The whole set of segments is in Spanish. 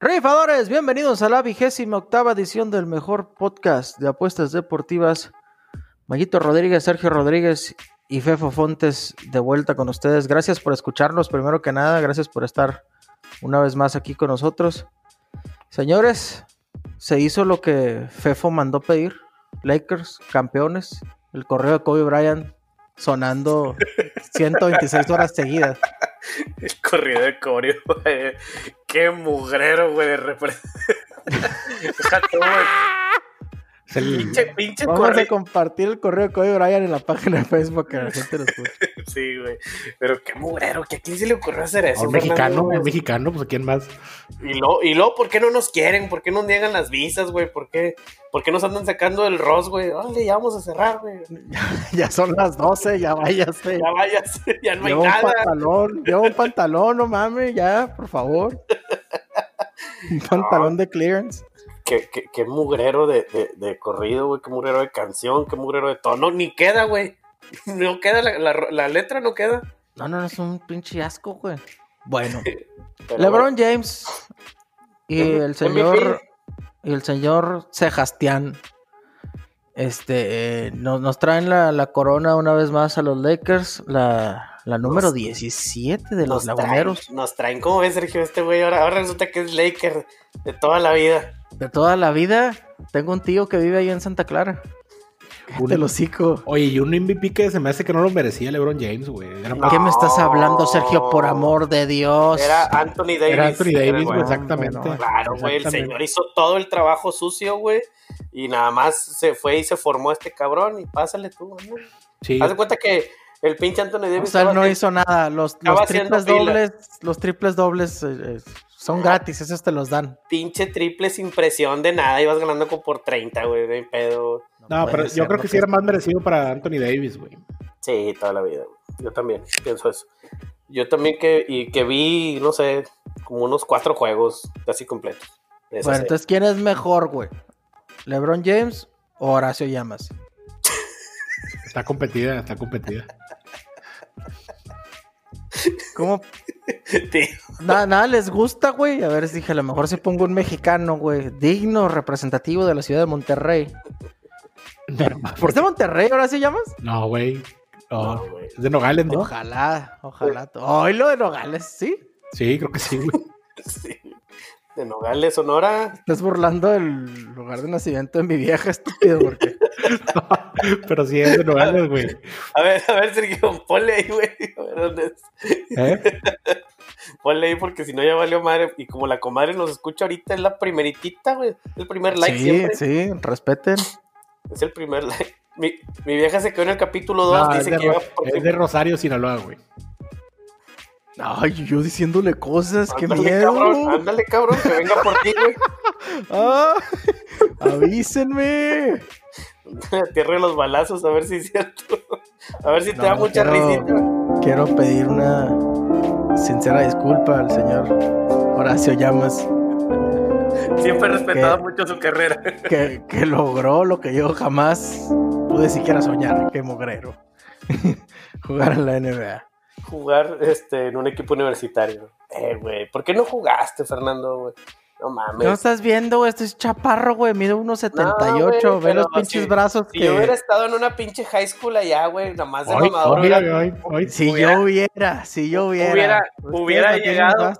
Rifadores, bienvenidos a la vigésima octava edición del mejor podcast de apuestas deportivas. Maguito Rodríguez, Sergio Rodríguez y Fefo Fontes de vuelta con ustedes. Gracias por escucharnos, primero que nada, gracias por estar una vez más aquí con nosotros. Señores, se hizo lo que Fefo mandó pedir. Lakers, campeones. El correo de Kobe Bryant sonando 126 horas seguidas. El correo de Kobe, güey. Qué mugrero, güey. de repre- Deja tú, güey. Pinche, pinche Vamos a compartir el correo de Kobe Bryant en la página de Facebook que la gente lo escuche. Sí, güey. Pero qué mugrero. ¿Que ¿A quién se le ocurrió hacer eso? un mexicano, un mexicano, pues ¿a quién más? Y luego, y luego, ¿por qué no nos quieren? ¿Por qué no niegan las visas, güey? ¿Por qué, ¿Por qué nos andan sacando el ROS, güey? Órale, ya vamos a cerrar, güey. ya son las 12, ya váyase. Ya vayas, ya no hay Lleva un nada. pantalón, lleva un pantalón, no mames, ya, por favor. Un pantalón de clearance. Qué, qué, qué mugrero de, de, de corrido, güey. Qué mugrero de canción, qué mugrero de tono. Ni queda, güey. No queda, la, la, la letra no queda. No, no, no, es un pinche asco, güey. Bueno, Pero LeBron James y el señor y el señor Sebastián este eh, nos, nos traen la, la corona una vez más a los Lakers, la, la número Nos- 17 de los nos laguneros traen, nos traen, ¿cómo ves, Sergio? Este güey ahora, ahora resulta que es Laker de toda la vida. De toda la vida. Tengo un tío que vive ahí en Santa Clara. Cállate el hocico. Oye, y un MVP que se me hace que no lo merecía LeBron James, güey. No. ¿Qué me estás hablando, Sergio? Por amor de Dios. Era Anthony Davis. era Anthony Davis, güey. exactamente. Claro, güey, el señor hizo todo el trabajo sucio, güey. Y nada más se fue y se formó este cabrón. Y pásale tú, güey. Sí. Haz de cuenta que el pinche Anthony O Davis. sea, él estaba no hizo nada. Los, triples dobles, los triples dobles eh, eh, son gratis, esos te los dan. pinche triple sin presión de nada, ibas ganando como por 30, güey, de pedo. No, pero ser yo creo que sí era más merecido para Anthony Davis, güey. Sí, toda la vida, güey. Yo también pienso eso. Yo también que, y que vi, no sé, como unos cuatro juegos casi completos. Bueno, serie. entonces, ¿quién es mejor, güey? ¿LeBron James o Horacio Llamas? Está competida, está competida. ¿Cómo? Nada, nada les gusta, güey. A ver, dije, a lo mejor si pongo un mexicano, güey, digno, representativo de la ciudad de Monterrey. Pero, ¿Es de Monterrey, Horacio Llamas? no, güey. No, No, güey. es de Nogales, ¿no? Ojalá, ojalá. Hoy lo de Nogales, ¿sí? Sí, creo que sí, güey. sí. De Nogales, Sonora. Estás burlando del lugar de nacimiento de mi vieja, estúpido, porque Pero sí es de Nogales, güey. A ver, a ver, Sergio, ponle ahí, güey. A ver dónde es. ¿Eh? Ponle ahí porque si no ya valió madre. Y como la comadre nos escucha ahorita, es la primeritita, güey. El primer like sí, siempre. sí, respeten. Es el primer like. Mi, mi vieja se quedó en el capítulo 2. No, es, dice de, que iba por es de Rosario, Sinaloa, güey. Ay, yo diciéndole cosas, qué miedo. cabrón, ándale, cabrón, que venga por ti, güey. Ah, avísenme. De los balazos, a ver si es cierto. A ver si te da mucha quiero- risita. Quiero pedir una sincera disculpa al señor Horacio Llamas, Siempre he respetado mucho su carrera. que, que logró lo que yo jamás pude siquiera soñar, que mogrero. Jugar en la NBA. Jugar este, en un equipo universitario. Eh, güey, ¿por qué no jugaste, Fernando, güey? No mames. No estás viendo, güey, este es chaparro, güey, mide 1.78, No, ve los pinches si- brazos Si que... yo hubiera estado en una pinche high school allá, güey, nada más de Hoy, mamador. Si hubiera- yo hubiera, si yo hubiera. hubiera- llegado.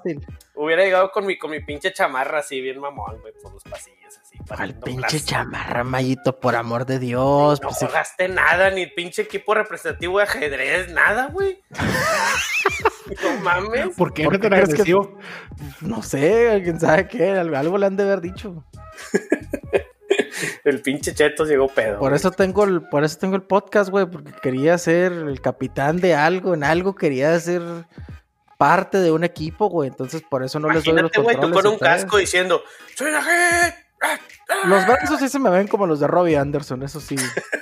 Hubiera llegado con mi, con mi pinche chamarra así, bien mamón, güey, por los pasillos, así. Al pinche chamarra, Mayito, por amor de Dios. No pues, jugaste nada, ni pinche equipo representativo de ajedrez, nada, güey. no mames. ¿Por qué ¿Por no qué tan crees que- agresivo? no sé, alguien sabe qué, algo, algo le han de haber dicho. El pinche Chetos llegó pedo. Por güey. eso tengo el, por eso tengo el podcast, güey, porque quería ser el capitán de algo, en algo quería ser parte de un equipo, güey. Entonces por eso no les doy los tú controles. con un casco diciendo, ¡Soy la gente! ¡Ah, ah! Los brazos sí se me ven como los de Robbie Anderson, eso sí.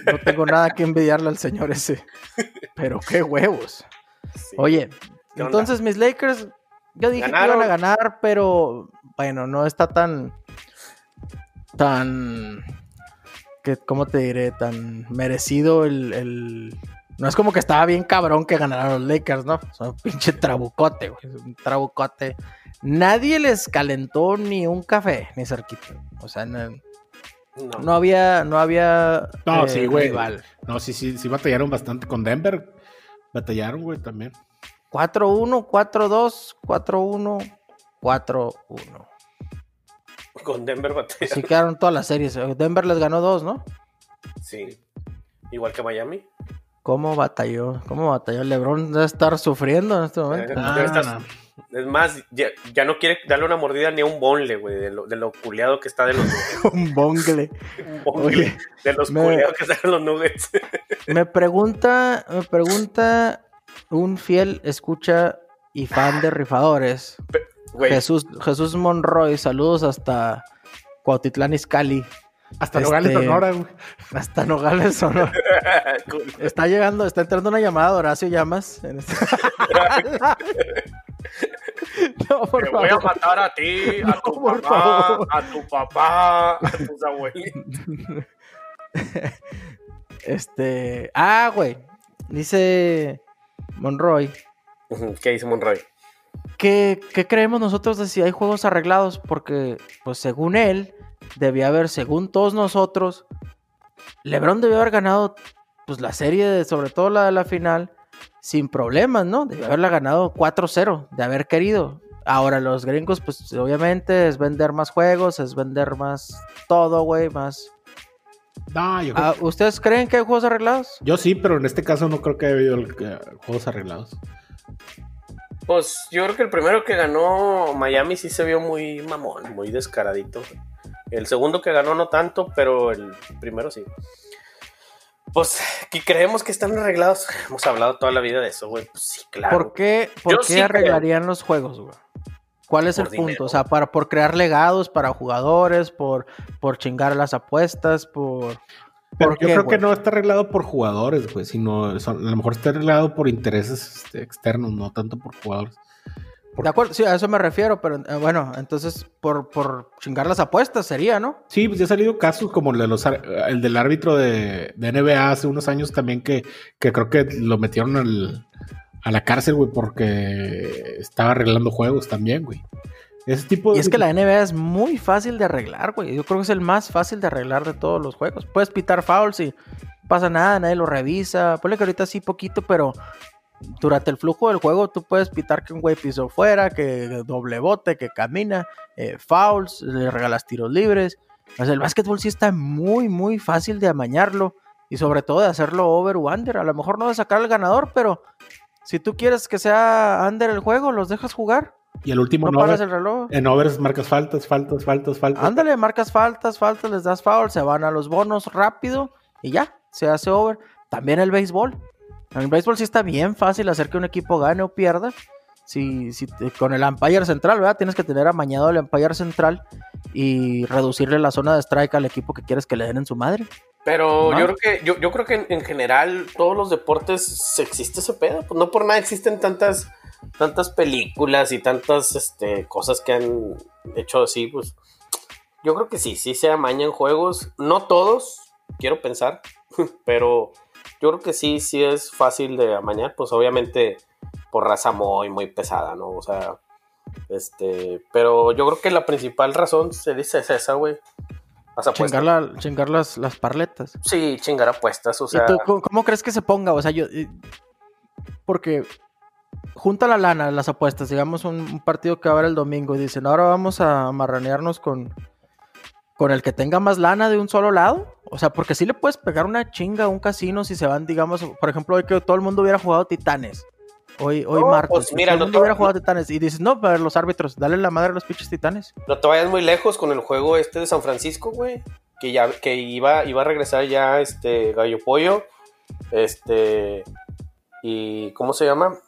No tengo nada que envidiarle al señor ese. Pero qué huevos. Sí. Oye, entonces mis Lakers, yo dije Ganaron. que iban a ganar, pero bueno, no está tan tan que, ¿cómo te diré? Tan merecido el, el- No es como que estaba bien cabrón que ganaran los Lakers, ¿no? Son un pinche trabucote, güey. Un trabucote. Nadie les calentó ni un café, ni cerquita. O sea, no, No. no había, no había No, eh, sí, güey. rival. No, sí, sí, sí batallaron bastante con Denver. Batallaron, güey, también. 4-1, 4-2, 4-1, 4-1. Con Denver batalla. Así quedaron todas las series. Denver les ganó dos, ¿no? Sí. Igual que Miami. ¿Cómo batalló? ¿Cómo batalló? LeBron debe estar sufriendo en este momento. Eh, Ah, estar-. Es más, ya, ya no quiere darle una mordida ni a un bonle, güey, de lo, de lo culeado que está de los nuggets. Un bongle. Un bonle Oye, de los me- culeados que están en los nuggets. me pregunta, me pregunta un fiel escucha y fan de rifadores. Jesús, Jesús Monroy, saludos hasta Cuautitlán Izcalli, Hasta Este- Nogales, Sonora, güey. hasta Nogales, Sonora. Está llegando, está entrando una llamada de Horacio Llamas. en este- no, por Te voy a matar a ti, a No, tu favor. a tu papá, a tus abuelitos. Este. Ah, güey. Dice Monroy. ¿Qué dice Monroy? ¿Qué, qué creemos nosotros de si hay juegos arreglados? Porque, pues según él, debía haber, según todos nosotros, LeBron debió haber ganado pues la serie, de- sobre todo la de la final, sin problemas, ¿no? Debió haberla ganado 4-0, de haber querido. Ahora los gringos, pues obviamente es vender más juegos, es vender más todo, güey, más... No, yo, creo- Ah, ¿Ustedes creen que hay juegos arreglados? yo sí, pero en este caso no creo que haya habido eh, juegos arreglados. Pues yo creo que el primero que ganó Miami sí se vio muy mamón, muy descaradito. El segundo que ganó no tanto, pero el primero sí. Pues que creemos que están arreglados. Hemos hablado toda la vida de eso, güey. Pues sí, claro. ¿Por qué, por qué sí creo. arreglarían los juegos, güey? ¿Cuál es Por el punto? O sea, para, por crear legados para jugadores, por, por chingar las apuestas, por... Pero ¿Por yo qué, creo güey? que no está arreglado por jugadores, güey, sino son- a lo mejor está arreglado por intereses este, externos, no tanto por jugadores. De acuerdo, sí, a eso me refiero, pero eh, bueno, entonces por, por chingar las apuestas sería, ¿no? Sí, pues ya han salido casos como el, de los, ar- el del árbitro de, de NBA hace unos años también que, que creo que lo metieron al- a la cárcel, güey, porque estaba arreglando juegos también, güey. Ese tipo de... Y es que la NBA es muy fácil de arreglar, güey. Yo creo que es el más fácil de arreglar de todos los juegos. Puedes pitar fouls y pasa nada, nadie lo revisa. Ponle que ahorita sí poquito, pero durante el flujo del juego tú puedes pitar que un güey pisó fuera, que doble bote, que camina, eh, fouls, le regalas tiros libres. El básquetbol sí está muy, muy fácil de amañarlo y sobre todo de hacerlo over o under. A lo mejor no de sacar al ganador, pero si tú quieres que sea under el juego, los dejas jugar. Y el último No en paras over- el reloj. en overs marcas faltas, faltas, faltas, faltas. Ándale, marcas faltas, faltas, les das foul, se van a los bonos rápido y ya, se hace over. También el béisbol. En el béisbol sí está bien fácil hacer que un equipo gane o pierda. Si, si te- con el umpire central, ¿verdad? Tienes que tener amañado el umpire central y reducirle la zona de strike al equipo que quieres que le den en su madre. Pero ¿No? yo creo que, yo, yo creo que en, en general todos los deportes existe ese pedo. Pues no por nada existen tantas, tantas películas y tantas este, cosas que han hecho así, pues. Yo creo que sí, sí se amañan juegos. No todos, quiero pensar. Pero yo creo que sí, sí es fácil de amañar. Pues obviamente por raza muy, muy pesada, ¿no? O sea. Este. Pero yo creo que la principal razón se dice es esa, güey. Chingar, la- chingar las, las parletas. Sí, chingar apuestas, o sea. ¿Y tú cómo, cómo crees que se ponga? O sea, yo. eh, Porque junta la lana, las apuestas, digamos un, un partido que va a haber el domingo y dicen, ahora vamos a marranearnos con, con el que tenga más lana de un solo lado. O sea, porque sí le puedes pegar una chinga a un casino si se van, digamos, por ejemplo, hoy que todo el mundo hubiera jugado Titanes. Hoy, hoy No, martes. pues mira, todo el mundo hubiera jugado Titanes. Y dices, no, pero los árbitros, dale la madre a los pinches Titanes. No te vayas muy lejos con el juego este de San Francisco, güey. Que ya que iba, iba a regresar ya este Gallo Pollo. Este. Y. ¿Cómo se llama?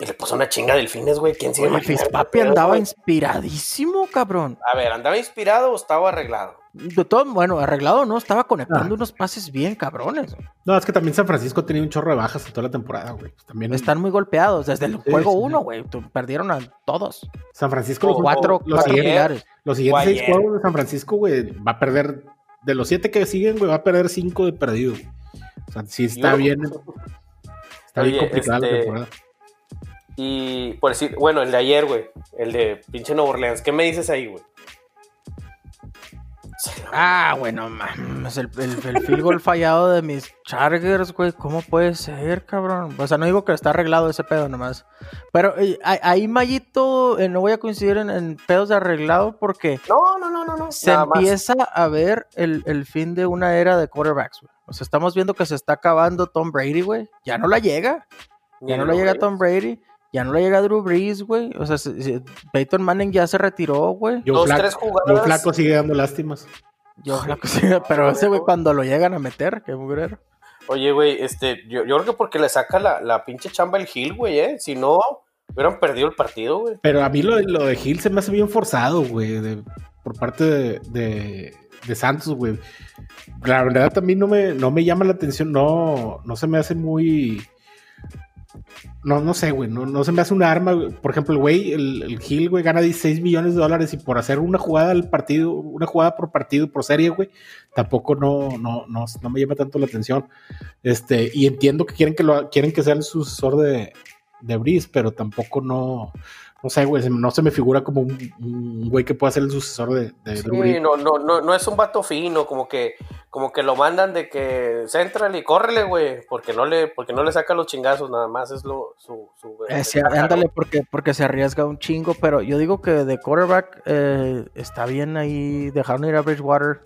Y le puso una chinga delfines, güey. ¿Quién se iba a El imaginar Fispapi ese pedo, andaba inspiradísimo, cabrón. A ver, ¿andaba inspirado o estaba arreglado? De todo, bueno, arreglado, ¿no? Estaba conectando Ah. unos pases bien cabrones. No, es que también San Francisco tenido un chorro de bajas en toda la temporada, güey. Pues También Están muy golpeados. Desde el Sí, juego sí. 1, güey. Perdieron a todos. San Francisco, los, Cuatro, los cuatro siguientes, los siguientes seis juegos de San Francisco, güey, va a perder de los siete que siguen, güey, va a perder cinco de perdido. O sea, sí está bien. Está bien complicada la este, temporada. Y por decir, bueno, el de ayer, güey, el de pinche Nuevo Orleans, ¿qué me dices ahí, güey? Ah, bueno, mames, el, el, el field goal fallado de mis Chargers, güey, ¿cómo puede ser, cabrón? O sea, no digo que está arreglado ese pedo nomás. Pero eh, ahí, Mayito, eh, no voy a coincidir en, en, pedos de arreglado porque no, no, no, no, no. se empieza más. a ver el, el, fin de una era de quarterbacks, güey. O sea, estamos viendo que se está acabando Tom Brady, güey. Ya no la llega. Ya no la llega Tom Brady. Ya no le llega Drew Brees, güey. O sea, Peyton Manning ya se retiró, güey. Yo, Dos, flaco, tres jugadas. yo flaco sigue dando lástimas. Yo flaco sigue, pero ese güey cuando lo llegan a meter, qué mugrero. Oye, güey, este, yo, yo, creo que porque le saca la, la pinche chamba el Hill, güey, eh. Si no, hubieran perdido el partido, güey. Pero a mí lo, lo, de Hill se me hace bien forzado, güey, por parte de, de, de Santos, güey. La verdad también no me, no me llama la atención, no, no se me hace muy no, no sé, güey, no, no, se me hace un arma. Por ejemplo, el güey, el, el Hill, güey, gana 16 millones de dólares y por hacer una jugada al partido, una jugada por partido, por serie, güey, tampoco no, no, no, no me llama tanto la atención. Este, y entiendo que quieren que lo quieren que sea el sucesor de, de Breeze, pero tampoco no, no sé, güey, no se me figura como un, un güey que pueda ser el sucesor de, de sí, Drew Brees. No, no, no, no es un vato fino, como que, como que lo mandan de que central y córrele, güey, porque no le, porque no le saca los chingazos, nada más es lo, su, su eh, sí, ándale, porque, porque se arriesga un chingo, pero yo digo que de quarterback eh, está bien ahí, dejaron ir a Bridgewater.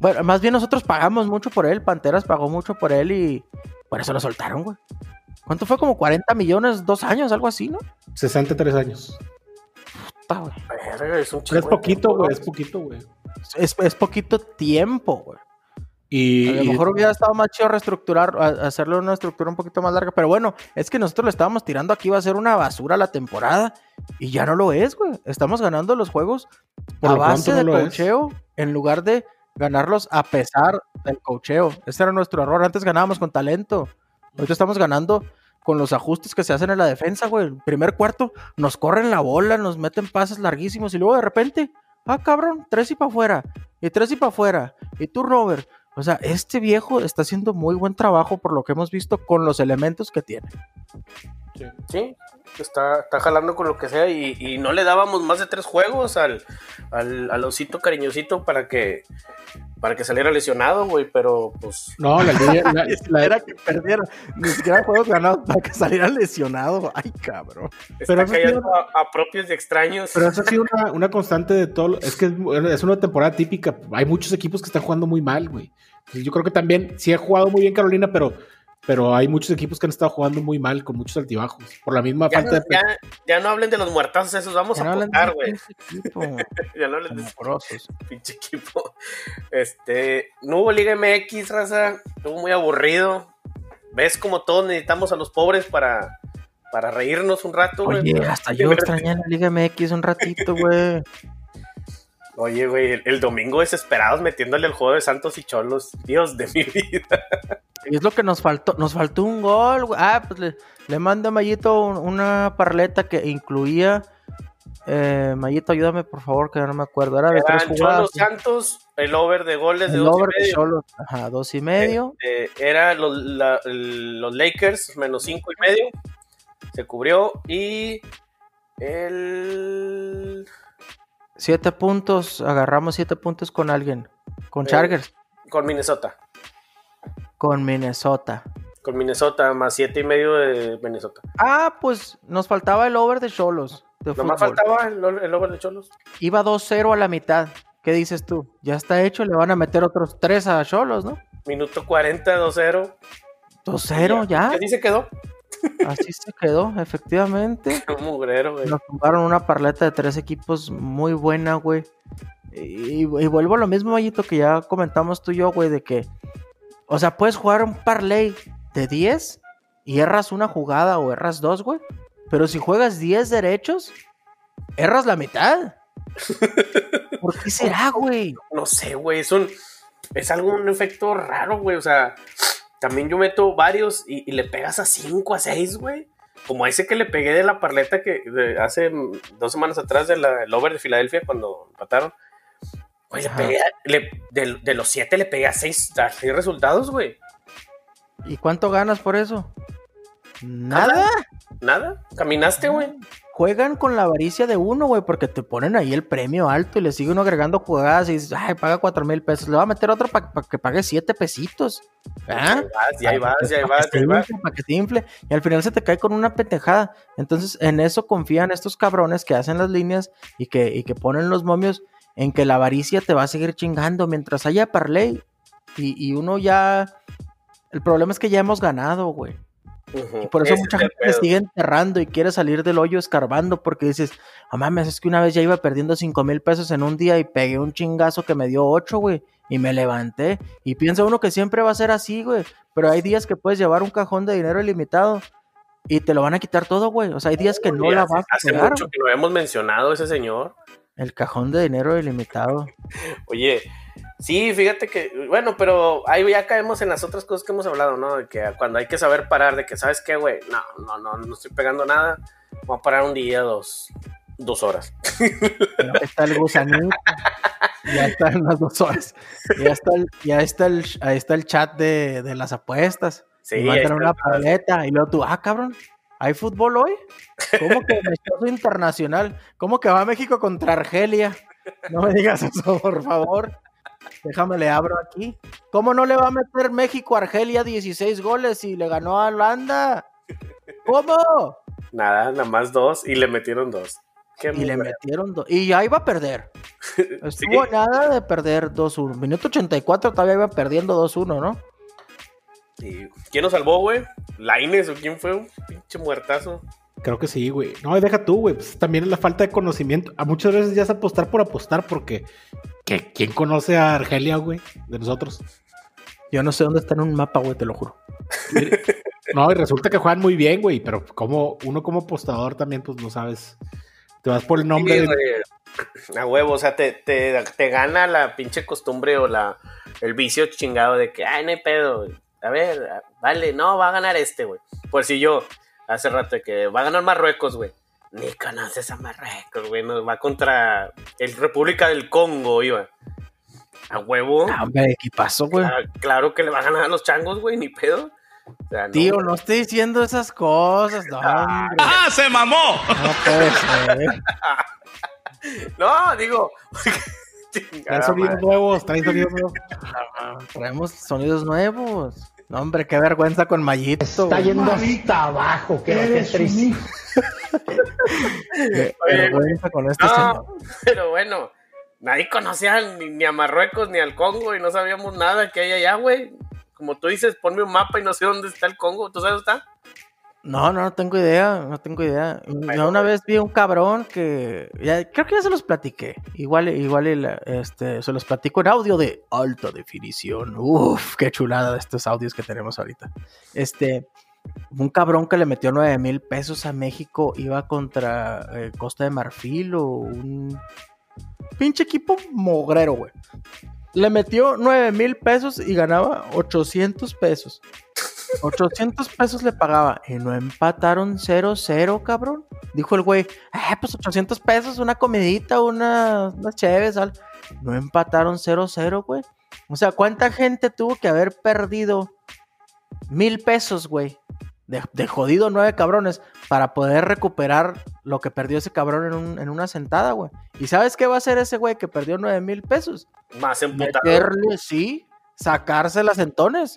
Bueno, más bien nosotros pagamos mucho por él, Panteras pagó mucho por él y por eso lo soltaron, güey. ¿Cuánto fue? Como 40 millones, dos años, algo así, ¿no? 63 años. Puta, güey. Verga, es un Pero es poquito, güey, es poquito, güey. Es, es, poquito tiempo, güey. Y, a lo mejor hubiera estado más chido reestructurar, hacerle una estructura un poquito más larga, pero bueno, es que nosotros le estábamos tirando aquí, va a ser una basura la temporada, y ya no lo es, güey. Estamos ganando los juegos por a base no de cocheo, en lugar de ganarlos a pesar del cocheo. Ese era nuestro error. Antes ganábamos con talento. Ahorita estamos ganando con los ajustes que se hacen en la defensa, güey. El primer cuarto nos corren la bola, nos meten pases larguísimos y luego de repente, ah, cabrón, tres y para afuera, y tres y para afuera, y tú, Robert. O sea, este viejo está haciendo muy buen trabajo por lo que hemos visto con los elementos que tiene. Sí, sí está, está, jalando con lo que sea y, y, no le dábamos más de tres juegos al, al, al osito cariñosito para que para que saliera lesionado, güey, pero pues. No, la idea la, la, era que perdiera. Ni siquiera juegos ganados para que saliera lesionado. Ay, cabrón. Está pero cayendo sido, a, a, propios y extraños. Pero eso ha sido una, una constante de todo. Es que es, es, una temporada típica. Hay muchos equipos que están jugando muy mal, güey. Yo creo que también sí ha jugado muy bien Carolina, pero pero hay muchos equipos que han estado jugando muy mal, con muchos altibajos, por la misma ya falta no, de... Ya, ya, no hablen de los muertazos esos, vamos ya a apuntar, güey. ya no hablen de ese pinche equipo. Este, no hubo Liga MX, raza, estuvo muy aburrido. Ves como todos necesitamos a los pobres para, para reírnos un rato, güey. Oye, hasta yo extrañé la Liga MX un ratito, güey. Oye, güey, el, el, domingo desesperados metiéndole el juego de Santos y Cholos. Dios de mi vida. Es lo que nos faltó. Nos faltó un gol. Ah, pues le, le mando a Mayito un, una parleta que incluía. Eh, Mayito, ayúdame, por favor, que no me acuerdo. Era de Eran tres jugadas. Cholos Santos, el over de goles de el dos over y medio. de ajá, dos y medio. Eh, era los, la, los Lakers, menos cinco y medio. Se cubrió. Y el. Siete puntos, agarramos siete puntos con alguien. Con Eh, Chargers. Con Minnesota. Con Minnesota. Con Minnesota, más siete y medio de Minnesota. Ah, pues nos faltaba el over de Cholos. Nomás faltaba el, el over de Cholos. Iba 2-0 a la mitad. ¿Qué dices tú? Ya está hecho, le van a meter otros 3 a Cholos, ¿no? Minuto 40, 2-0. 2-0 ya. ¿Qué dice quedó? Así se quedó, efectivamente. Un mugrero, güey. Nos jugaron una parleta de tres equipos muy buena, güey. Y, y vuelvo a lo mismo, Mayito, que ya comentamos tú y yo, güey, de que, o sea, puedes jugar un parlay de 10 y erras una jugada o erras dos, güey. Pero si juegas 10 derechos, erras la mitad. ¿Por qué será, güey? No sé, güey. Es un. Es algo, un efecto raro, güey. O sea, también yo meto varios y, y le pegas a 5, a 6, güey. Como a ese que le pegué de la parleta que de hace dos semanas atrás del over de Filadelfia cuando empataron. Güey, le pegué, le, de, de, los siete le pegué a seis, a seis resultados, güey. ¿Y cuánto ganas por eso? ¿Nada? ¿Nada? ¿Caminaste, güey? Juegan con la avaricia de uno, güey, porque te ponen ahí el premio alto y le sigue uno agregando jugadas y dices, ay, paga cuatro mil pesos. Le va a meter otro para que pague siete pesitos. ¿Ah? Ya ahí vas, ya ahí vas, ya ahí vas. Para que te infle. Y al final se te cae con una pendejada. Entonces, en eso confían estos cabrones que hacen las líneas y que, y que ponen los momios en que la avaricia te va a seguir chingando mientras haya parlay. Y, y uno ya. El problema es que ya hemos ganado, güey. Y por eso Ese mucha gente se pedo. sigue enterrando y quiere salir del hoyo escarbando porque dices, no mames, es que una vez ya iba perdiendo 5 mil pesos en un día y pegué un chingazo que me dio 8, güey, y me levanté. Y piensa uno que siempre va a ser así, güey, pero hay días que puedes llevar un cajón de dinero ilimitado y te lo van a quitar todo, güey. O sea, hay días que no la hace- vas a Hace pegar. mucho que lo hemos mencionado ese señor. El cajón de dinero ilimitado. Oye, sí, fíjate que, bueno, pero ahí ya caemos en las otras cosas que hemos hablado, ¿no? De que cuando hay que saber parar, de que, ¿sabes qué, güey? No, no, no, no estoy pegando nada. Voy a parar un día, dos, dos horas. Está el gusanito. Ya están las dos horas. Ya está el, ya está el, ahí está el chat de, de las apuestas. Sí, y ahí mandan está una paleta. Y luego tú, ah, cabrón, ¿hay fútbol hoy? ¿Cómo que internacional? ¿Cómo que va México contra Argelia? No me digas eso, por favor. Déjame le abro aquí. ¿Cómo no le va a meter México a Argelia 16 goles y le ganó a Holanda? ¿Cómo? Nada, nada más dos y le metieron dos. Qué Y le metieron dos. Y ya iba a perder. Estuvo Sí. nada de perder 2-1. Minuto 84 todavía iba perdiendo 2-1, ¿no? ¿Y ¿Quién nos salvó, güey? ¿Laines o quién fue? Un pinche muertazo. Creo que sí, güey. No, deja tú, güey. Pues también es la falta de conocimiento. A muchas veces ya es apostar por apostar porque ¿qué- ¿quién conoce a Argelia, güey? De nosotros. Yo no sé dónde está en un mapa, güey, te lo juro. No, y resulta que juegan muy bien, güey. Pero como uno como apostador también, pues no sabes. Te vas por el nombre. Sí, de-. A huevo, o sea, te, te, te gana la pinche costumbre o la, el vicio chingado de que, ay, no hay pedo. güey. A ver, vale, no, va a ganar este, güey. Por si yo, hace rato, que va a ganar Marruecos, güey. Ni conoces a Marruecos, güey. No, va contra el República del Congo, iba. A huevo. Ah, hombre, equipazo, güey. Ah, claro que le va a ganar a los changos, güey, ni pedo. O sea, no, Tío, güey. no estoy diciendo esas cosas, no, hombre. ¡Ah, se mamó! No puede ser. No, digo. Traen Chingada sonidos madre. nuevos, traen sonidos nuevos. Traemos sonidos nuevos. No, hombre, qué vergüenza con Mayito. Está güey. yendo hasta abajo, que qué triste. Qué Oye, vergüenza con este No, señor. pero bueno, nadie conocía ni, ni a Marruecos ni al Congo y no sabíamos nada que hay allá, güey. Como tú dices, ponme un mapa y no sé dónde está el Congo. ¿Tú sabes dónde está? No, no, no tengo idea, no tengo idea. Yo una vez vi un cabrón que, ya- creo que ya se los platiqué. Igual, igual, este, se los platico en audio de alta definición. Uf, qué chulada de estos audios que tenemos ahorita. Este, un cabrón que le metió 9 mil pesos a México iba contra eh, Costa de Marfil o un pinche equipo mogrero, güey. Le metió 9 mil pesos y ganaba 800 pesos. 800 pesos le pagaba y no empataron 0-0, cabrón. Dijo el güey, ah, pues 800 pesos, una comidita, una, chéves, al-". No empataron 0-0, güey. O sea, ¿cuánta gente tuvo que haber perdido mil pesos, güey? De, de jodido nueve cabrones para poder recuperar lo que perdió ese cabrón en, un- en una sentada, güey. ¿Y sabes qué va a hacer ese güey que perdió nueve mil pesos? Más emputado. Meterle, sí, sacarse las entones.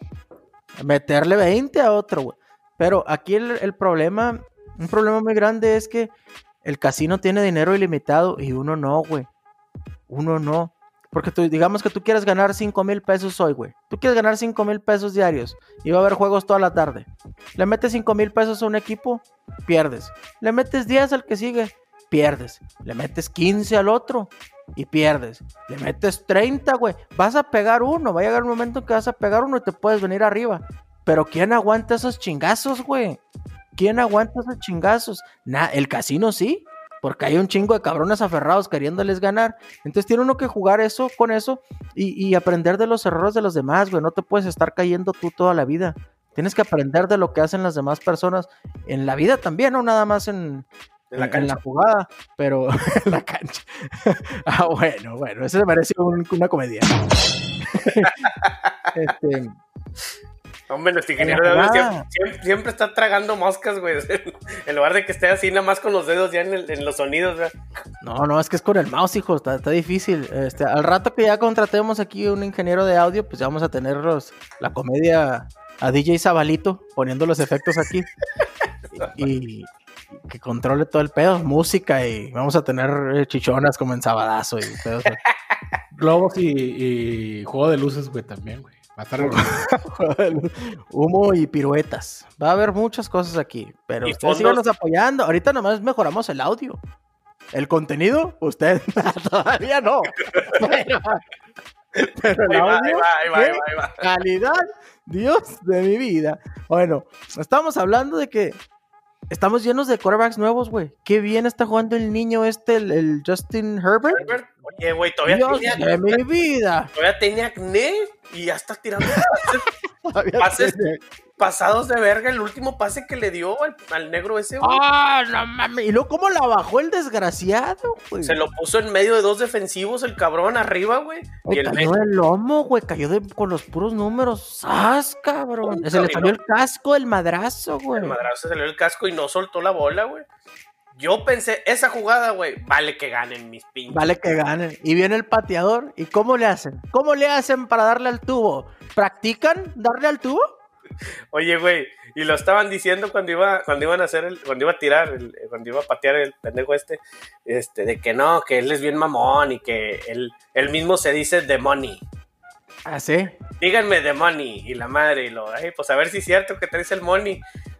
Meterle 20 a otro, güey. Pero aquí el, el problema, un problema muy grande es que el casino tiene dinero ilimitado y uno no, güey. Uno no. Porque tú, digamos que tú quieres ganar 5 mil pesos hoy, güey. Tú quieres ganar 5 mil pesos diarios y va a haber juegos toda la tarde. Le metes 5 mil pesos a un equipo, pierdes. Le metes 10 al que sigue, pierdes. Le metes 15 al otro y pierdes. Le metes 30, güey. Vas a pegar uno. Va a llegar un momento en que vas a pegar uno y te puedes venir arriba. Pero ¿quién aguanta esos chingazos, güey? ¿Quién aguanta esos chingazos? Na- el casino sí. Porque hay un chingo de cabrones aferrados queriéndoles ganar. Entonces tiene uno que jugar eso con eso y, y aprender de los errores de los demás, güey. No te puedes estar cayendo tú toda la vida. Tienes que aprender de lo que hacen las demás personas en la vida también, no nada más en, En la en cancha. la jugada, pero en la cancha. ah, bueno, bueno, eso me parece un- una comedia. este, Hombre, nuestro En ingeniero de audio siempre, siempre- siempre está tragando moscas, güey. En lugar de que esté así nada más con los dedos ya en, el- en los sonidos, güey. no, no, es que es con el mouse, hijo, está, está difícil. Este, al rato que ya contratemos aquí un ingeniero de audio, pues ya vamos a tener los- la comedia a DJ Zabalito poniendo los efectos aquí. y que controle todo el pedo, música y vamos a tener eh, chichonas como en Sabadazo y pedos. Globos y, y juego de luces, güey, también, güey. Va a estar Humo y piruetas. Va a haber muchas cosas aquí, pero Y ustedes síganos apoyando. Ahorita nomás mejoramos el audio. El contenido, usted todavía no. Pero, pero el Ahí va, ahí audio, va, ahí va, ahí ¿qué? va, ahí va. calidad, Dios de mi vida. Bueno, estamos hablando de que estamos llenos de quarterbacks nuevos, güey. Qué bien está jugando el niño este, el, el Justin Herbert. Herbert, Oye, güey, todavía Dios tenía, de mi vida. todavía tenía acné y ya está tirando pases tiene- pasados de verga. El último pase que le dio al, al negro ese, güey. Ah, no mames. Y luego, ¿cómo la bajó el desgraciado, güey? Se lo puso en medio de dos defensivos el cabrón arriba, güey. Y el cayó del lomo, güey. Cayó de- con los puros números. ¡Sas, cabrón! Se le salió el casco, el madrazo, güey. el madrazo se salió el casco y no soltó la bola, güey. Yo pensé, esa jugada, güey, vale que ganen mis pinches. Vale que ganen. Y viene el pateador. ¿Y cómo le hacen? ¿Cómo le hacen para darle al tubo? ¿Practican darle al tubo? Oye, güey, y lo estaban diciendo cuando iba, cuando iban a hacer el, cuando iba a tirar, el- cuando iba a patear el pendejo este, este, de que no, que él es bien mamón y que él, él mismo se dice the money. Ah, sí. Díganme the money y la madre y lo, ay, pues a ver si es cierto que traes el money.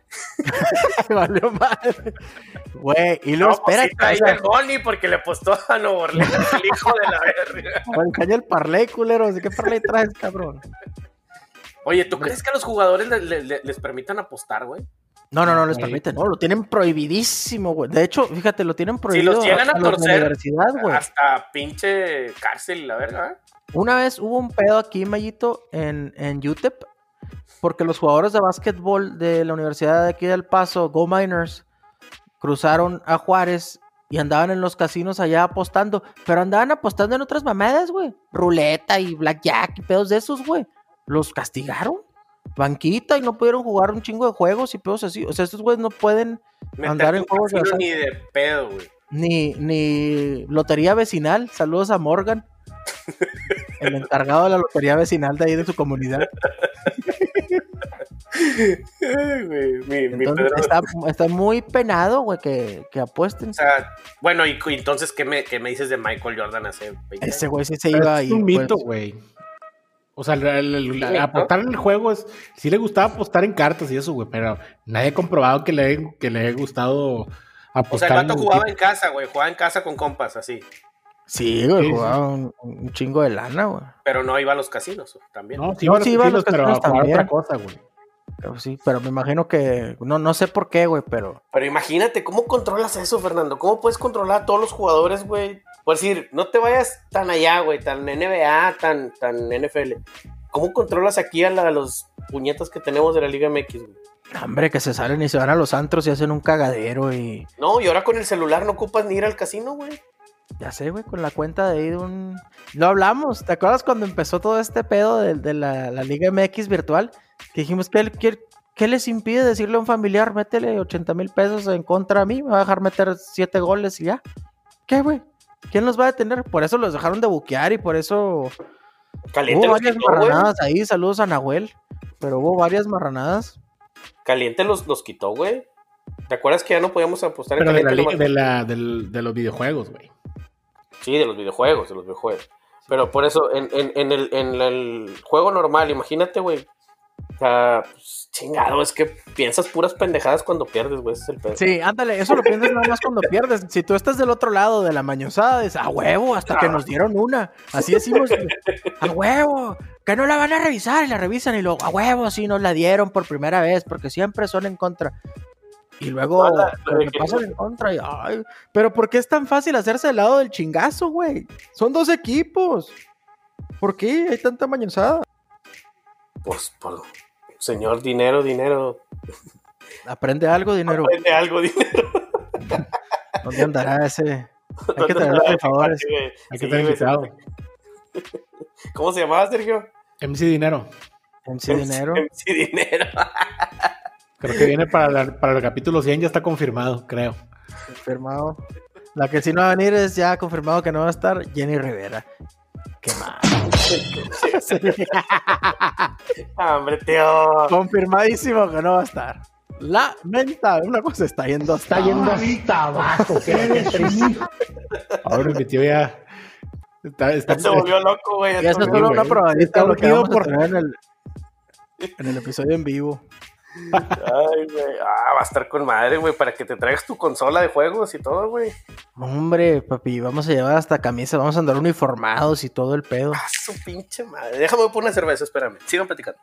Valió madre. Güey, y luego No, pues espérate. sea, el money porque le apostó a Nuevo Orleans, el hijo de la verga. caña el parlay, culeros. ¿De qué parlay traes, cabrón? Oye, ¿tú crees que a los jugadores le- le- le- les permitan apostar, güey? No, no, no les permiten. No, lo tienen prohibidísimo, güey. De hecho, fíjate, lo tienen prohibido los llegan a torcer, universidad, güey. Hasta pinche cárcel y la verga, ¿eh? Una vez hubo un pedo aquí, Mayito, en, en UTEP, porque los jugadores de básquetbol de la Universidad de aquí del Paso, Go Miners, cruzaron a Juárez y andaban en los casinos allá apostando, pero andaban apostando en otras mamadas, güey. Ruleta y blackjack y pedos de esos, güey. Los castigaron. Banquita y no pudieron jugar un chingo de juegos y pedos así. O sea, estos güeyes no pueden Andar en juegos de ni de pedo, güey. ni, ni lotería vecinal. Saludos a Morgan, el encargado de la lotería vecinal de ahí de su comunidad. Mi, mi Entonces Pedro- está, está muy penado, güey, que, que apuesten. O sea, bueno, y, entonces, ¿qué me, qué me dices de Michael Jordan hace 20 Ese años? güey sí se iba es y un mito, pues, güey. O sea, el- el- el- mito. apostar en el juego es. Sí le gustaba apostar en cartas y eso, güey, pero nadie ha comprobado que le, que le haya gustado O sea, apostar. el vato en jugaba en casa, güey. Jugaba en casa con compas, así. Sí, güey, Sí, jugaba un, un chingo de lana, güey. Pero no iba a los casinos también. No, sí, No, iba a los sí iba a los casinos, pero a casinos jugar también. otra cosa, güey. Pero sí, pero me imagino que. No, no sé por qué, güey, pero. Pero imagínate, ¿cómo controlas eso, Fernando? ¿Cómo puedes controlar a todos los jugadores, güey? Por decir, no te vayas tan allá, güey, tan NBA, tan, tan NFL. ¿Cómo controlas aquí a, la- a los puñetas que tenemos de la Liga MX, güey? Hombre, que se salen y se van a los antros y hacen un cagadero y. No, y ahora con el celular no ocupas ni ir al casino, güey. Ya sé, güey, con la cuenta de ahí de un... Lo hablamos, ¿te acuerdas cuando empezó todo este pedo de, de la, la Liga MX virtual? Que dijimos, ¿qué, qué, qué les impide decirle a un familiar, métele 80 mil pesos en contra a mí, me va a dejar meter 7 goles y ya? ¿Qué, güey? ¿Quién los va a detener? Por eso los dejaron de buquear y por eso Caliente hubo los varias quitó, güey. marranadas ahí, saludos a Nahuel, pero hubo varias marranadas. Caliente los, los quitó, güey. ¿Te acuerdas que ya no podíamos apostar en Pero de, la, li- de, la, de los videojuegos, güey. Sí, de los videojuegos, de los videojuegos. Pero por eso, en, en, en el, en el juego normal, imagínate, güey. O sea, pues, chingado, es que piensas puras pendejadas cuando pierdes, güey. Ese es el pedo. Sí, ándale, eso lo piensas nada más cuando pierdes. Si tú estás del otro lado de la mañosada, dices, a huevo, hasta que nos dieron una. Así decimos, a huevo, que no la van a revisar y la revisan y luego, a huevo, sí nos la dieron por primera vez, porque siempre son en contra. Y luego, No, la- pero me pasan en contra y, ay, pero ¿por qué es tan fácil hacerse del lado del chingazo, güey? Son dos equipos. ¿Por qué hay tanta mañosada? Pues, por señor, dinero, dinero. Aprende algo, dinero. Aprende algo, dinero. ¿Dónde andará ese? Hay que ¿Dónde tener los ese favores. Hay Sí, que tener güey, invitado. ¿Cómo se llamaba, Sergio? MC Dinero. MC Dinero. MC Dinero. Creo que viene para, la- para el capítulo 100, ya está confirmado, creo. Confirmado. La que sí no va a venir es ya confirmado que no va a estar Jenny Rivera. Qué mal. Ah, Hombre, tío. confirmadísimo que no va a estar. Lamentable. Una cosa está yendo hasta Está yendo hasta abajo. Ahora mi tío ya está, está- Se volvió loco, güey. Y eso es solo una probadita Está lo que vamos a por- tener en el, en el episodio en vivo. Ay, güey. Ah, va a estar con madre, güey, para que te traigas tu consola de juegos y todo, güey. Hombre, papi, vamos a llevar hasta camisa, vamos a andar uniformados y todo el pedo. Ah, su pinche madre. Déjame poner una cerveza, espérame. Sigan platicando.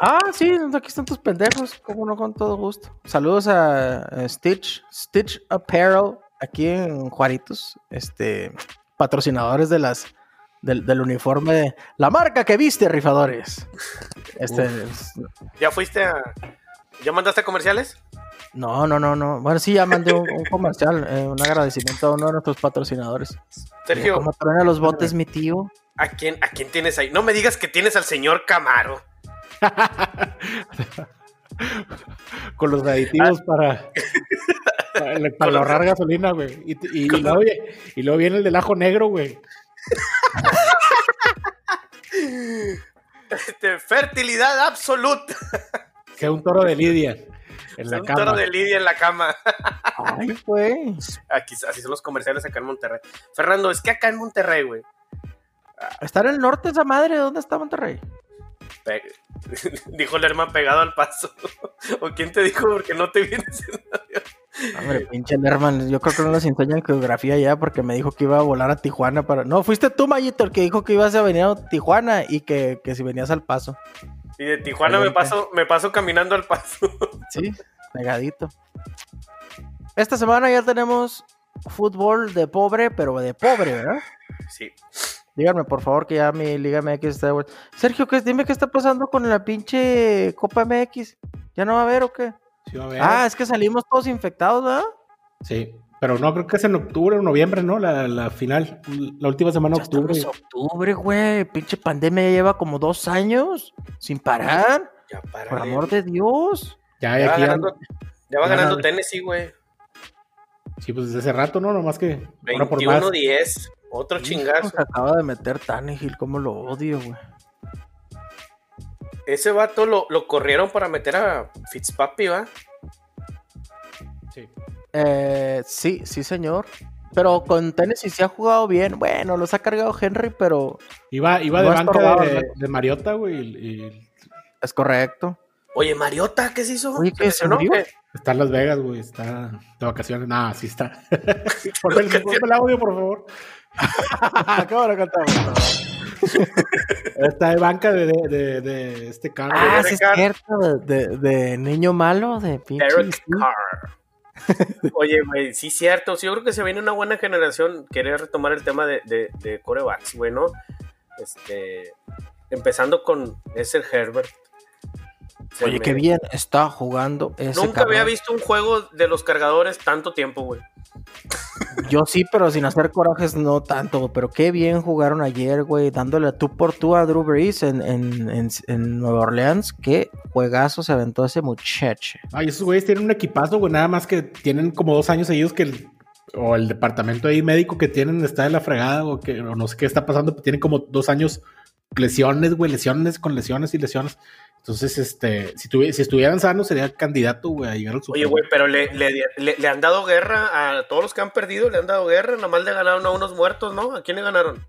Ah, sí, aquí están tus pendejos, como no, con todo gusto. Saludos a, a Stitch, Stitch Apparel, aquí en Juaritos, este, patrocinadores de las, del, del uniforme de la marca que viste, rifadores. Este, es- ¿Ya fuiste a. ¿Ya mandaste comerciales? no, no, no, no. Bueno, sí, ya mandé un, un comercial, eh, un agradecimiento a uno de nuestros patrocinadores. Sergio, Como traen a los botes, mi tío. ¿a quién, ¿a quién tienes ahí? No me digas que tienes al señor Camaro. con los aditivos para, para, para ahorrar gasolina, güey. Y, y- y luego, y luego viene el del ajo negro, güey. Este, fertilidad absoluta. Que es un toro de Lidia en la un cama. toro de Lidia en la cama. Ay, güey. Aquí, así son los comerciales acá en Monterrey. Fernando, es que acá en Monterrey, güey. Está en el norte esa madre, ¿dónde está Monterrey? pe- dijo Lerma pegado al paso. ¿O quién te dijo? Porque no te vienes en avión. Hombre, pinche Lerman, yo creo que no nos enseñan geografía ya porque me dijo que iba a volar a Tijuana para... No, fuiste tú, Mayito, el que dijo que ibas a venir a Tijuana y que, que si venías al paso. Y de Tijuana me paso, me paso caminando al paso. Sí, pegadito. Esta semana ya tenemos fútbol de pobre, pero de pobre, ¿verdad? Sí. Díganme, por favor, que ya mi Liga MX está de vuelta. Sergio, ¿qué, dime qué está pasando con la pinche Copa MX. ¿Ya no va a haber o qué? Sí, va a ver. Ah, es que salimos todos infectados, ¿verdad? Sí, pero no, creo que es en octubre o noviembre, ¿no? La, la final, la última semana de octubre. en octubre, güey. Pinche pandemia ya lleva como dos años sin parar. Ya para. Por amor de Dios. Ya, Ya ya, va ganando, ya va ganando. Tennessee, güey. sí, pues desde hace rato, ¿no? Nomás que ahora por más. 21-10. Otro chingazo. Se acaba de meter Tannehill, cómo lo odio, güey. Ese vato lo, lo corrieron para meter a Fitzpapi, ¿va? Sí. Eh, sí, sí, señor. Pero con Tennessee se ha jugado bien. Bueno, los ha cargado Henry, pero Iba, iba de No banca de, Mariota, güey, y, es correcto. Oye, Mariota, ¿qué se hizo? Oye, ¿qué, se está en Las Vegas, güey, está de vacaciones. Nada, sí está. por el, el audio, por favor. Acabo de cantar. Está de banca de, de, de, de este carro. Ah, de sí es cierto. De, niño malo, de pinche. Derek sí. Carr. Oye, güey, sí, cierto. Yo creo que se viene una buena generación. Quería retomar el tema de, de, de corebacks, güey. Este, empezando con ese Herbert. Se Oye, me- qué bien está jugando ese Nunca cabrón. había visto un juego de los cargadores tanto tiempo, güey. Yo sí, pero sin hacer corajes no tanto, pero qué bien jugaron ayer, güey, dándole a tú por tú a Drew Brees en, en, en, en Nueva Orleans. Qué juegazo se aventó ese muchacho. Ay, esos güeyes tienen un equipazo, güey, nada más que tienen como dos años seguidos que el, o el departamento ahí médico que tienen está de la fregada o que o no sé qué está pasando, pero tienen como dos años lesiones, güey, lesiones con lesiones y lesiones. Entonces, este, si, tuvi- si estuvieran sanos sería candidato, güey, a llegar al Super Oye, güey, pero le, le, le- le han dado guerra a todos los que han perdido, le han dado guerra, nada más le ganaron a unos muertos, ¿no? ¿A quién le ganaron?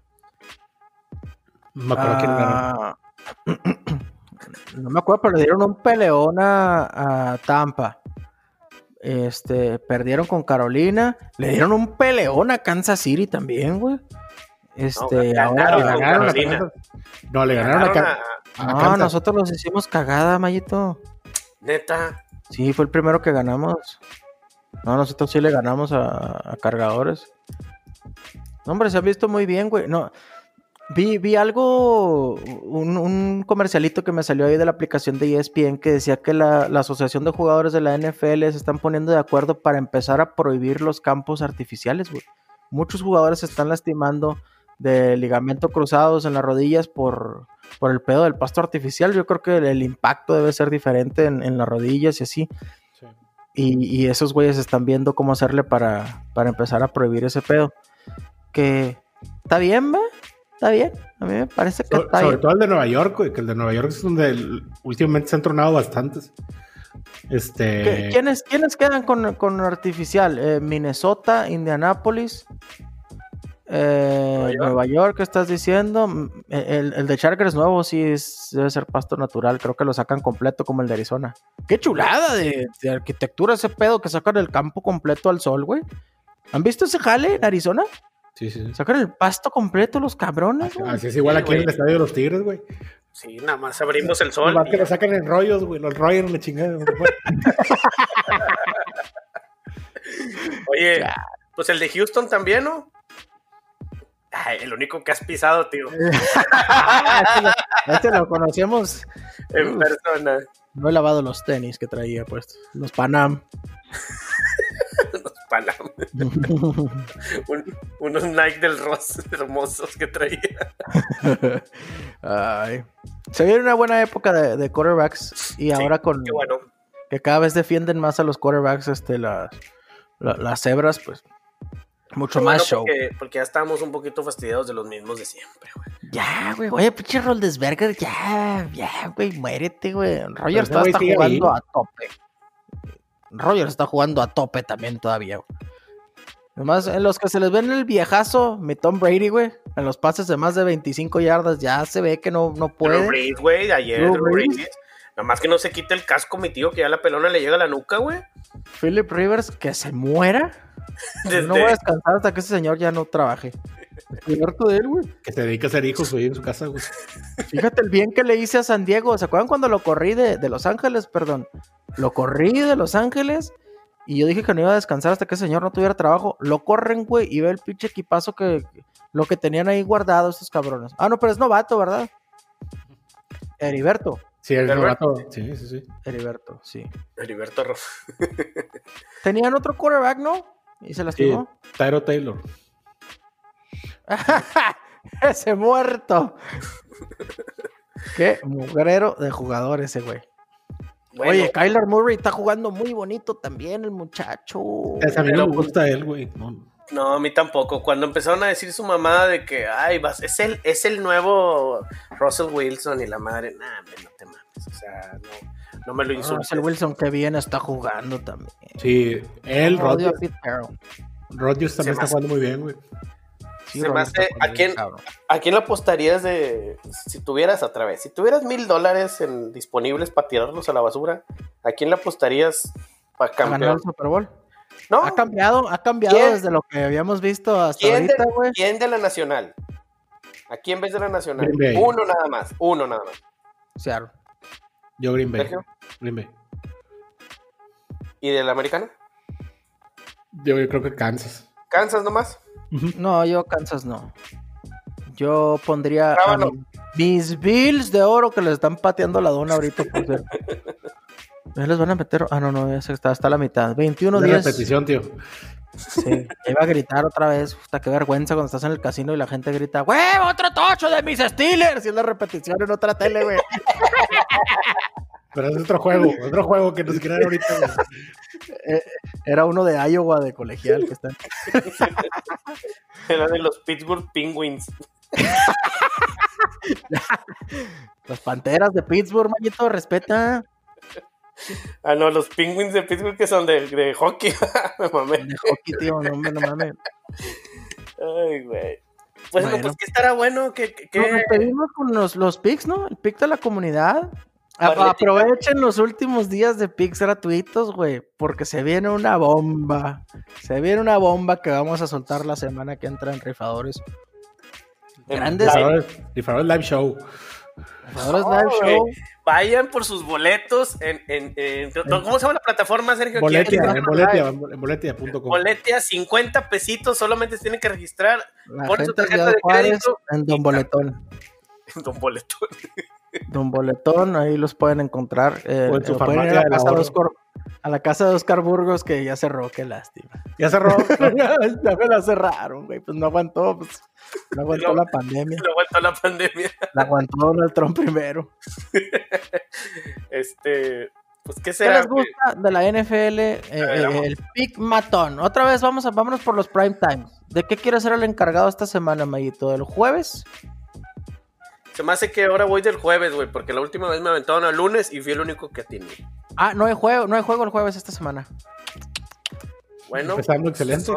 No me acuerdo quién ganó. Ah, no me acuerdo, pero le dieron un peleón a, a Tampa. Este, perdieron con Carolina. Le dieron un peleón a Kansas City también, güey. Este, ganaron ahora- Le ganaron a Carolina. Kansas. No, le ganaron, Ganaron a, a, No, Kansas. nosotros los hicimos cagada, Mayito. neta. Sí, fue el primero que ganamos. No, nosotros sí le ganamos a, a cargadores. No, hombre, se ha visto muy bien, güey. No, Vi, vi algo, un, un comercialito que me salió ahí de la aplicación de ESPN que decía que la, la Asociación de Jugadores de la NFL se están poniendo de acuerdo para empezar a prohibir los campos artificiales, güey. Muchos jugadores se están lastimando de ligamento cruzados en las rodillas por, por el pedo del pasto artificial. Yo creo que el, el impacto debe ser diferente en, en las rodillas y así. Sí. Y, y esos güeyes están viendo cómo hacerle para, para empezar a prohibir ese pedo. Que está bien, ¿va? Está bien. A mí me parece que Sobre, está sobre bien. todo el de Nueva York, güey, que el de Nueva York es donde el- últimamente se han tronado bastantes. Este. ¿Qué- ¿Quiénes, ¿Quiénes quedan con, con artificial? Eh, Minnesota, Indianapolis, eh, Nueva York. Nueva York, ¿qué estás diciendo? Mm, El, el de Chargers nuevo sí es- debe ser pasto natural. Creo que lo sacan completo como el de Arizona. Qué chulada de, de arquitectura ese pedo que sacan el campo completo al sol, güey. ¿Han visto ese jale en Arizona? Sí, sí, sí. Sacan el pasto completo los cabrones, güey. Así es igual Sí, aquí en el estadio de los Tigres, güey. Sí, nada más abrimos el sol. Nomás y que lo sacan en rollos, güey. Los rollos la chingada. güey. Oye, pues el de Houston también, ¿no? Ay, el único que has pisado, tío. este, lo, este lo conocemos. En persona. No he lavado los tenis que traía puestos. Los Panam. Los Panam. Un- unos Nike del Ross hermosos que traía. Ay. Se viene una buena época de, de quarterbacks y ahora con bueno. que cada vez defienden más a los quarterbacks este, las, la- las cebras, pues mucho más bueno show. Porque, porque ya estábamos un poquito fastidiados de los mismos de siempre, güey. Ya, güey. Oye, pinche Roldesberger, ya, ya, güey, muérete, güey. Roger está, güey jugando ahí. a tope. Roger está jugando a tope también todavía, güey. Además, en los que se les ven el viejazo, mi Tom Brady, güey, en los pases de más de 25 yardas, ya se ve que no, no Drew puede. Brees, güey, ayer Drew Drew Brees. Brees. Nada más que no se quite el casco, mi tío, que ya la pelona le llega a la nuca, güey. Philip Rivers, que se muera. Desde- No voy a descansar hasta que ese señor ya no trabaje. Estoy harto de él, güey. que se dedica a ser hijos, güey, en su casa, güey. Fíjate el bien que le hice a San Diego. ¿Se acuerdan cuando lo corrí de, de Los Ángeles? Perdón. Lo corrí de Los Ángeles y yo dije que no iba a descansar hasta que ese señor no tuviera trabajo. Lo corren, güey, y ve el pinche equipazo que lo que tenían ahí guardado estos cabrones. Ah, no, pero es novato, ¿verdad? Heriberto. Sí, el Herbert. novato. Sí, sí, sí. Heriberto, sí. Heriberto Tenían otro quarterback, ¿no? Y se Sí, lastimó. Tyro Taylor. ese muerto. Qué mugrero de jugador ese, güey. Bueno, Oye, Kyler Murray está jugando muy bonito también, el muchacho. A mí no me gusta él, güey. No. no, a mí tampoco. Cuando empezaron a decir su mamá de que, ay, vas, es el, es el nuevo Russell Wilson y la madre, nah, no te mames. O sea, no, no me lo insultes. Russell Wilson, que bien está jugando también. Sí, él, a Rodgers. Rodgers también está jugando muy bien, güey. Sí, Se me hace- ¿a quién-. ¿A quién le apostarías de si tuvieras otra vez? Si tuvieras mil dólares en- disponibles para tirarlos a la basura, ¿a quién le apostarías para ¿Ha ganado campeón? el Super Bowl? ¿No? Ha cambiado, ha cambiado ¿Quién? desde lo que habíamos visto hasta ¿Quién de, ahorita, güey. quién de la nacional? ¿A quién ves de la nacional? Green Bay. Uno nada más, uno nada más. Seattle. Yo Green Bay. Sergio. Green Bay. ¿Y de la americana? Yo, yo creo que Kansas. ¿Kansas nomás? No, yo Kansas no. Yo pondría a Rábano. mi- mis Bills de oro que les están pateando la dona ahorita, por cierto. Les van a meter. Ah, no, no, ya se está hasta la mitad. 21 De 10. repetición, tío. Sí, iba a gritar otra vez. Puta, qué vergüenza cuando estás en el casino y la gente grita, ¡Güey, otro tocho de mis Steelers! Y es la repetición en otra tele, güey. Pero es otro juego, otro juego que nos quieren ahorita. güey. Era uno de Iowa de colegial que está. Era de los Pittsburgh Penguins. Las panteras de Pittsburgh, mañito, respeta. Ah, no, los Penguins de Pittsburgh que son de, de hockey. Me mamé. De hockey, tío, no, no mames. Ay, güey. Bueno, Bueno. pues que estará bueno que, que- que- Nos despedimos con los, los picks, ¿no? El pick de la comunidad. Aprovechen los últimos días de picks gratuitos, güey, porque se viene una bomba. Se viene una bomba que vamos a soltar la semana que entra en rifadores. en grandes-. Rifadores- Rifadores Live Show. Jugadores No, Live. Show. Vayan por sus boletos en, en, en- ¿cómo se llama la plataforma, Sergio? Boletia, en- en boletia, en boletia.com. Boletia, 50 pesitos, solamente se tienen que registrar. La Pon su gente de tarjeta de Juárez crédito en Don Boletón. Don Boletón. Don Boletón, ahí los pueden encontrar. eh, O en su o pueden ir farmacia a, la casa de. Oscar, a la casa de Oscar Burgos, que ya cerró, qué lástima. Ya cerró. ya me la cerraron, güey. Pues no aguantó, pues, no aguantó No. la pandemia. No aguantó la pandemia. La aguantó Donald Trump primero. Este, pues, ¿qué ¿Qué será? les güey? gusta de la NFL? Eh, eh, el pick matón. Otra vez, vamos a, vámonos por los prime times. ¿De qué quiere ser el encargado esta semana, Mayito? ¿Del jueves? Se me hace que ahora voy del jueves, güey, porque la última vez me aventaron al lunes y fui el único que atiné. Ah, no hay juego, no hay juego el jueves esta semana. Bueno, Empezando excelente.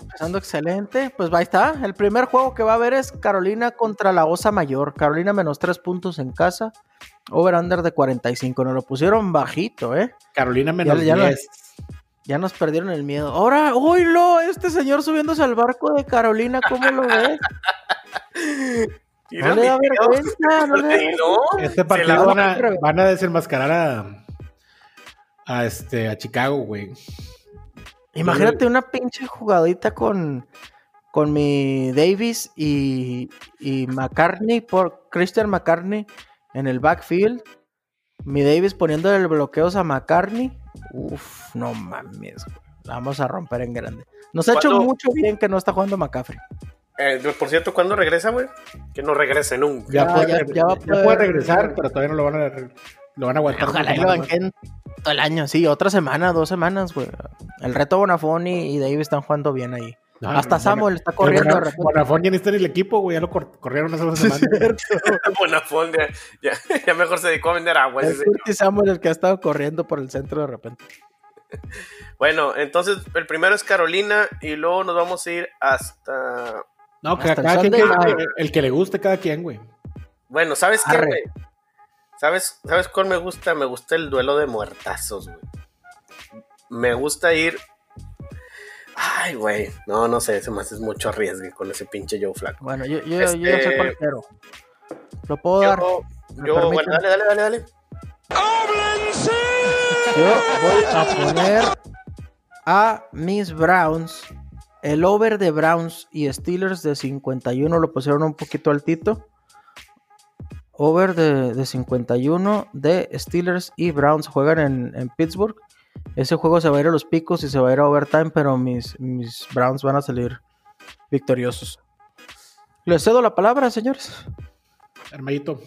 Empezando excelente. Pues ahí está. El primer juego que va a haber es Carolina contra la Osa Mayor. Carolina menos tres puntos en casa. Over-under de 45. Nos lo pusieron bajito, ¿eh? Carolina menos ya lo- 10. Ya nos perdieron el miedo. Ahora, oílo, este señor subiéndose al barco de Carolina, ¿cómo lo ves? No le da vergüenza, no le Este partido van a, van a desenmascarar a, a, este, a Chicago, güey. Imagínate una pinche jugadita con, con mi Davis y, y McCartney por Christian McCartney en el backfield. Mi Davis poniendo el bloqueos a McCartney. Uf, no mames, güey. La vamos a romper en grande. Nos ha hecho mucho bien que no está jugando McCaffrey. Eh, por cierto, ¿cuándo regresa, güey? Que no regrese nunca. Ya, Ya, puede, ya- regre- ya va a ya poder- puede regresar, pero todavía no lo van a, lo van a aguantar. Ojalá lo banquen todo el año. Sí, otra semana, dos semanas, güey. El reto Bonafoni y Davis están jugando bien ahí. No, Hasta no, Samuel está corriendo repente. Bonafón ya ni está en el equipo, güey. Ya lo cor- corrieron hace una semana. Bonafón, ya, ya, ya mejor se dedicó a vender agua. ese Es. Curtis Samuel el que ha estado corriendo por el centro de repente. Bueno, entonces el primero es Carolina y luego nos vamos a ir hasta. No, Hasta el cada quien que- el que le guste cada quien, güey. Bueno, ¿sabes qué, güey? ¿Sabes, ¿Sabes cuál me gusta? Me gusta el duelo de muertazos, güey. Me gusta ir. Ay, güey. No, no sé, se me hace mucho riesgo con ese pinche Joe Flaco. Bueno, yo, yo, yo Este- cuál quiero. Lo puedo dar. Yo, ¿Me yo bueno, dale, dale, dale, dale. Yo voy a poner a mis Browns. El over de Browns y Steelers de 51 lo pusieron un poquito altito. Over de, de 51 de Steelers y Browns juegan en, en Pittsburgh. Ese juego se va a ir a los picos y se va a ir a overtime, pero mis, mis Browns van a salir victoriosos. Les cedo la palabra, señores. Hermanito.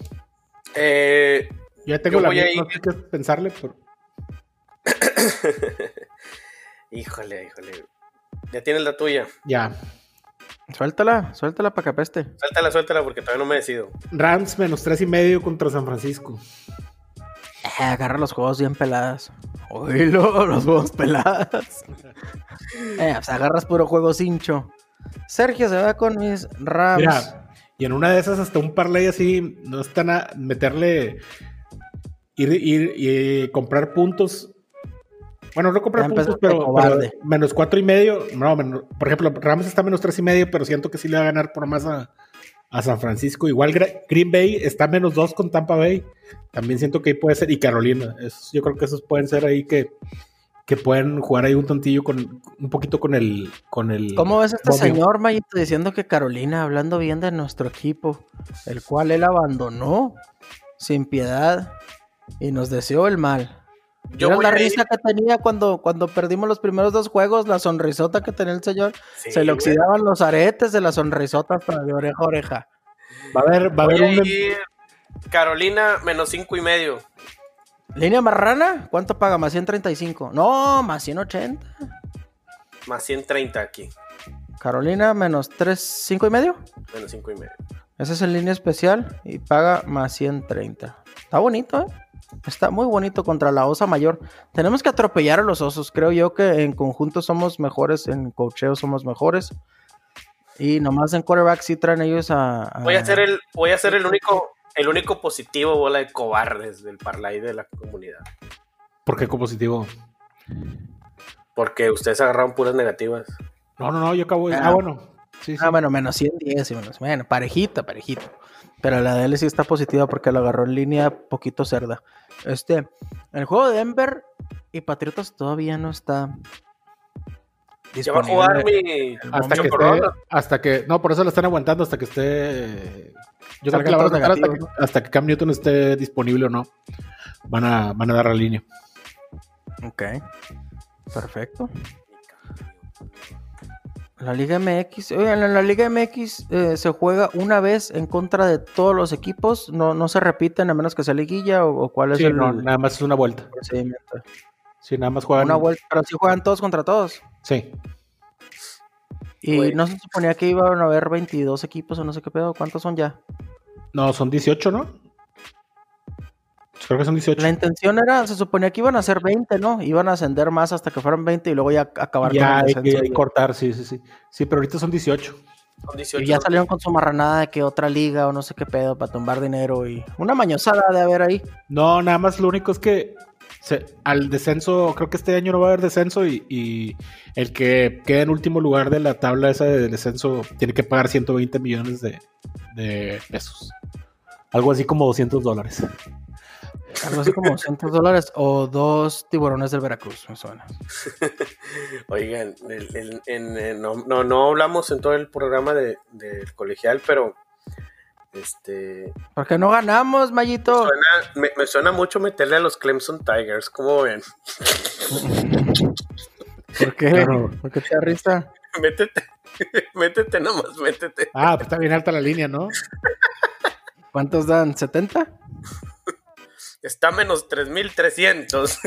Eh, Yo ya tengo Yo la voy a mía, ir- no sé qué pensarle, pero híjole, híjole. Ya tienes la tuya. ya. Suéltala, suéltala para que apeste. Suéltala, suéltala porque todavía no me decido. Rams menos tres y medio contra San Francisco. Eh, agarra los juegos bien peladas. Oílo, los juegos peladas. Eh, pues agarras puro juego cincho. Sergio se va con mis Rams. Mira, y en una de esas hasta un parlay así, no están a meterle ir, ir y comprar puntos. Bueno, no comprar puntos, pero, pero menos cuatro y medio. No, menos- por ejemplo, Rams está menos tres y medio, pero siento que sí le va a ganar por más a, a San Francisco. Igual Green Bay está menos dos con Tampa Bay. También siento que ahí puede ser. Y Carolina. Esos- yo creo que esos pueden ser ahí que, que pueden jugar ahí un tontillo con un poquito con el. Con el ¿Cómo ves a este Bobby. señor, Mayito, diciendo que Carolina, hablando bien de nuestro equipo, el cual él abandonó sin piedad y nos deseó el mal? Yo Mira la risa que tenía cuando, cuando perdimos los primeros dos juegos, la sonrisota que tenía el señor. Sí, se le güey. oxidaban los aretes de la sonrisota hasta de oreja a oreja. Va a haber, va a haber un. ir Carolina menos cinco y medio. ¿Línea marrana? ¿Cuánto paga? Más 135. No, más 180. Más 130 aquí. Carolina menos 3, 5 y medio. Menos cinco y medio. Ese es en línea especial y paga más 130. Está bonito, ¿eh? Está muy bonito contra la osa mayor. Tenemos que atropellar a los osos. Creo yo que en conjunto somos mejores, en cocheo somos mejores. Y nomás en quarterback sí traen ellos a... a- Voy a ser el, voy a ser el único, el único positivo bola de cobardes del parlay de la comunidad. ¿Por qué positivo? Porque ustedes agarraron puras negativas. No, no, no, yo acabo de. Ah. Ah, bueno. Sí, sí. Ah, bueno, menos 110 y menos. Bueno, parejita, parejita. Pero la de él sí está positiva porque lo agarró en línea poquito cerda. Este, el juego de Denver y Patriotas todavía no está. Ya va a jugar mi. Hasta que, esté, hasta que. No, por eso lo están aguantando hasta que esté. Yo creo que la van a hasta, que, hasta que Cam Newton esté disponible o no. Van a, van a dar la línea. Ok. Perfecto. La Liga MX, oigan, en la Liga MX eh, se juega una vez en contra de todos los equipos, no, no se repiten a menos que sea liguilla o, cuál es sí, el no, nada más es una vuelta. procedimiento. Sí, nada más juegan Una vuelta, pero sí juegan todos contra todos. Sí. Y Güey. no se suponía que iban a haber 22 equipos o no sé qué pedo, ¿cuántos son ya? No, son 18, ¿no? Creo que son 18. La intención era, se suponía que iban a ser 20, ¿no? Iban a ascender más hasta que fueran 20 y luego ya acabar ya con el hay descenso. que cortar, sí, sí, sí. Sí, pero ahorita son 18. Son 18. Y ya salieron con su marranada de que otra liga o no sé qué pedo para tumbar dinero y una mañosada de haber ahí. No, nada más lo único es que se- al descenso, creo que este año no va a haber descenso y, y el que quede en último lugar de la tabla esa de descenso tiene que pagar 120 millones de, de pesos. Algo así como 200 dólares. Algo así como 200 dólares o dos tiburones del Veracruz, me suena. Oigan, el- el- en- en- no, no, no hablamos en todo el programa de- del colegial, pero este Porque no ganamos, Mayito. suena- me, me suena mucho meterle a los Clemson Tigers, ¿cómo ven? ¿Por qué? Claro. ¿Por qué te da risa? métete, métete nomás, métete. Ah, pues está bien alta la línea, ¿no? ¿Cuántos dan? ¿70? Está menos 3300.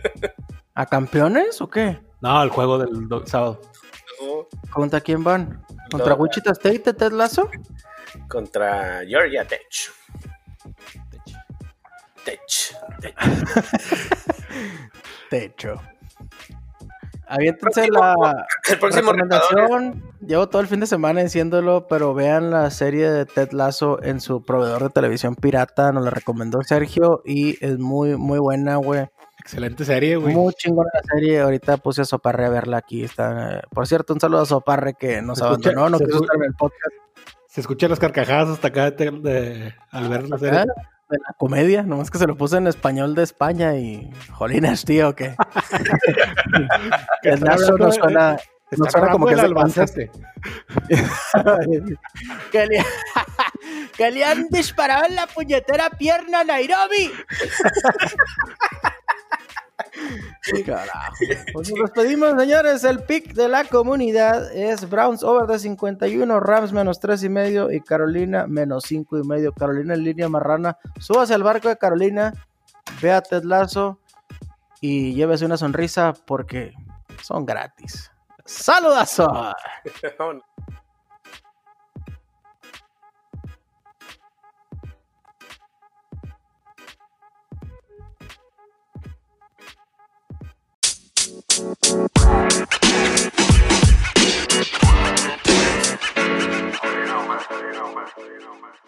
¿A campeones o qué? No, el juego del do- sábado. ¿Contra quién van? ¿Contra No. Wichita State, Ted Lazo? Contra Georgia Tech. Tech. Tech. Techo. Aviéntense la El próximo retador recomendación. Llevo todo el fin de semana diciéndolo, pero vean la serie de Ted Lasso en su proveedor de televisión pirata. Nos la recomendó Sergio y es muy, muy buena, güey. Excelente serie, güey. Muy chingona la serie. Ahorita puse a Soparre a verla aquí. Está, eh, Por cierto, un saludo a Soparre que nos Se escucha- abandonó, no quiso estar en el podcast Se escuchan las carcajadas hasta acá de, de- al ver la serie. De la comedia. Nomás que se lo puse en español de España y jolines, tío, que el hablando no suena, no Están suena como que es. Albacete. que, le, que le han disparado en la puñetera pierna a Nairobi. Carajo. Pues nos despedimos, señores. El pick de la comunidad es Browns over de 51, Rams menos 3 y medio y Carolina menos 5 y medio. Carolina en línea marrana. Súbase al barco de Carolina, vea a Ted Lasso y llévese una sonrisa porque son gratis. ¡Saludazo! You know, man. You.